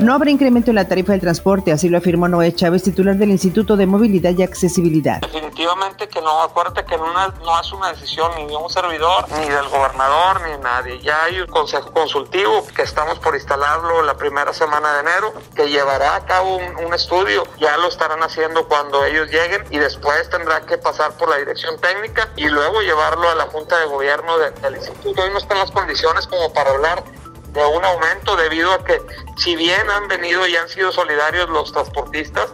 No habrá incremento en la tarifa del transporte, así lo afirmó Noé Chávez, titular del Instituto de Movilidad y Accesibilidad. Definitivamente que no, acuérdate que no es una decisión ni de un servidor, ni del gobernador, ni de nadie. Ya hay un consejo consultivo que estamos por instalarlo la primera semana de enero, que llevará a cabo un, estudio. Ya lo estarán haciendo cuando ellos lleguen y después tendrá que pasar por la dirección técnica y luego llevarlo a la Junta de Gobierno del Instituto. Hoy no están las condiciones como para hablar de un aumento debido a que si bien han venido y han sido solidarios los transportistas,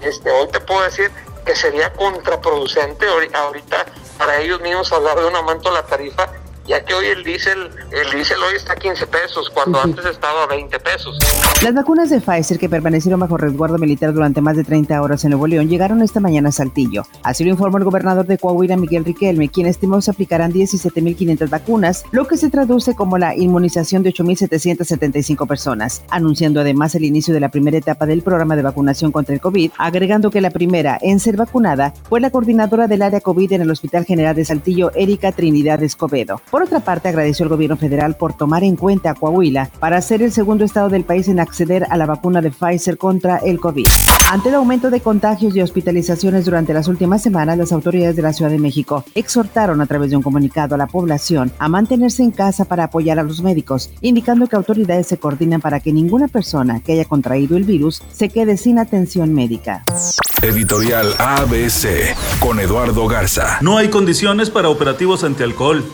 este, hoy te puedo decir que sería contraproducente ahorita para ellos mismos hablar de un aumento de la tarifa ya que hoy el diésel, el diésel hoy está a 15 pesos, cuando antes estaba a 20 pesos. Las vacunas de Pfizer que permanecieron bajo resguardo militar durante más de 30 horas en Nuevo León llegaron esta mañana a Saltillo. Así lo informó el gobernador de Coahuila, Miguel Riquelme, quien estimó se aplicarán 17.500 vacunas, lo que se traduce como la inmunización de 8.775 personas, anunciando además el inicio de la primera etapa del programa de vacunación contra el COVID, agregando que la primera en ser vacunada fue la coordinadora del área COVID en el Hospital General de Saltillo, Erika Trinidad Escobedo. Por otra parte, agradeció al gobierno federal por tomar en cuenta a Coahuila para ser el segundo estado del país en acceder a la vacuna de Pfizer contra el COVID. Ante el aumento de contagios y hospitalizaciones durante las últimas semanas, las autoridades de la Ciudad de México exhortaron a través de un comunicado a la población a mantenerse en casa para apoyar a los médicos, indicando que autoridades se coordinan para que ninguna persona que haya contraído el virus se quede sin atención médica. Editorial ABC con Eduardo Garza. No hay condiciones para operativos antialcohol.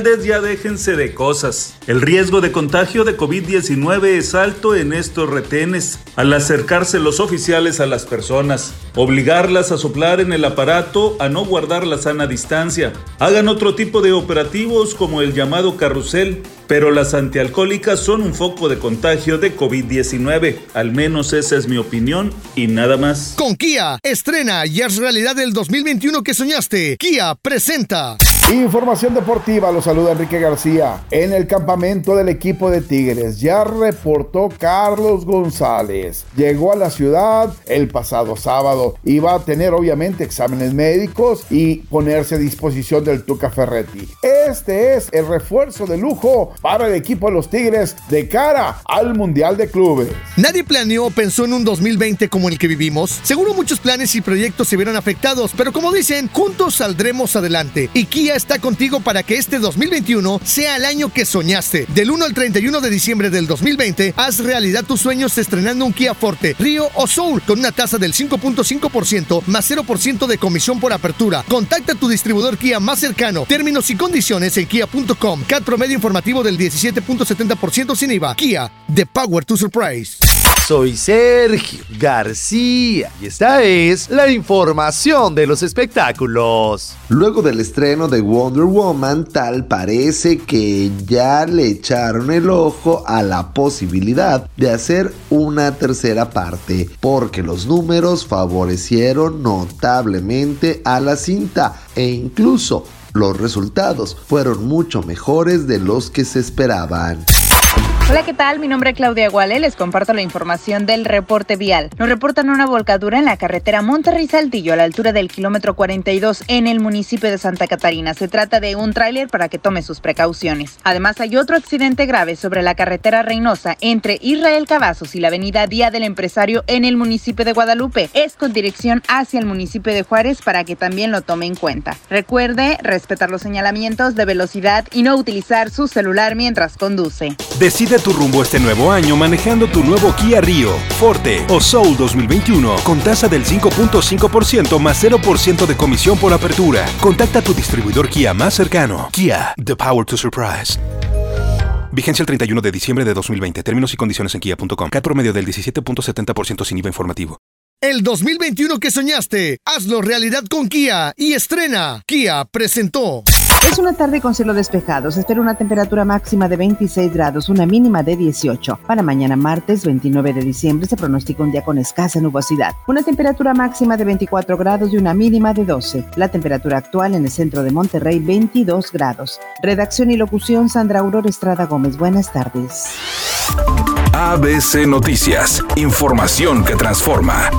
Alcaldes ya déjense de cosas. El riesgo de contagio de COVID-19 es alto en estos retenes. Al acercarse los oficiales a las personas, obligarlas a soplar en el aparato, a no guardar la sana distancia. Hagan otro tipo de operativos como el llamado carrusel, pero las antialcohólicas son un foco de contagio de COVID-19. Al menos esa es mi opinión y nada más. Con Kia, estrena y es realidad el 2021 que soñaste. Kia presenta. Información deportiva, lo saluda Enrique García. En el campamento del equipo de Tigres ya reportó Carlos González. Llegó a la ciudad el pasado sábado y va a tener obviamente exámenes médicos y ponerse a disposición del Tuca Ferretti. Este es el refuerzo de lujo para el equipo de los Tigres de cara al Mundial de Clubes. Nadie planeó o pensó en un 2020 como el que vivimos. Seguro muchos planes y proyectos se vieron afectados, pero como dicen, juntos saldremos adelante. Y Kia está contigo para que este 2021 sea el año que soñaste. Del 1 al 31 de diciembre del 2020, haz realidad tus sueños estrenando un Kia Forte, Río o Soul con una tasa del 5.5% más 0% de comisión por apertura. Contacta a tu distribuidor Kia más cercano. Términos y condiciones en kia.com. CAT promedio informativo del 17.70% sin IVA. Kia, the power to surprise. Soy Sergio García y esta es la información de los espectáculos. Luego del estreno de Wonder Woman, tal parece que ya le echaron el ojo a la posibilidad de hacer una tercera parte, porque los números favorecieron notablemente a la cinta e incluso los resultados fueron mucho mejores de los que se esperaban. Hola, ¿qué tal? Mi nombre es Claudia Guale. Les comparto la información del reporte vial. Nos reportan una volcadura en la carretera Monterrey-Saltillo a la altura del kilómetro 42 en el municipio de Santa Catarina. Se trata de un tráiler para que tome sus precauciones. Además, hay otro accidente grave sobre la carretera Reynosa entre Israel Cavazos y la avenida Día del Empresario en el municipio de Guadalupe. Es con dirección hacia el municipio de Juárez para que también lo tome en cuenta. Recuerde respetar los señalamientos de velocidad y no utilizar su celular mientras conduce. Decide tu rumbo este nuevo año manejando tu nuevo Kia Rio, Forte o Soul 2021 con tasa del 5.5% más 0% de comisión por apertura. Contacta a tu distribuidor Kia más cercano. Kia, the power to surprise. Vigencia el 31 de diciembre de 2020. Términos y condiciones en kia.com. Cat promedio del 17.70% sin IVA informativo. El 2021 que soñaste, hazlo realidad con Kia y estrena. Kia presentó. Es una tarde con cielo despejado. Se espera una temperatura máxima de 26 grados, una mínima de 18. Para mañana martes 29 de diciembre se pronostica un día con escasa nubosidad. Una temperatura máxima de 24 grados y una mínima de 12. La temperatura actual en el centro de Monterrey 22 grados. Redacción y locución Sandra Aurora Estrada Gómez. Buenas tardes. ABC Noticias. Información que transforma.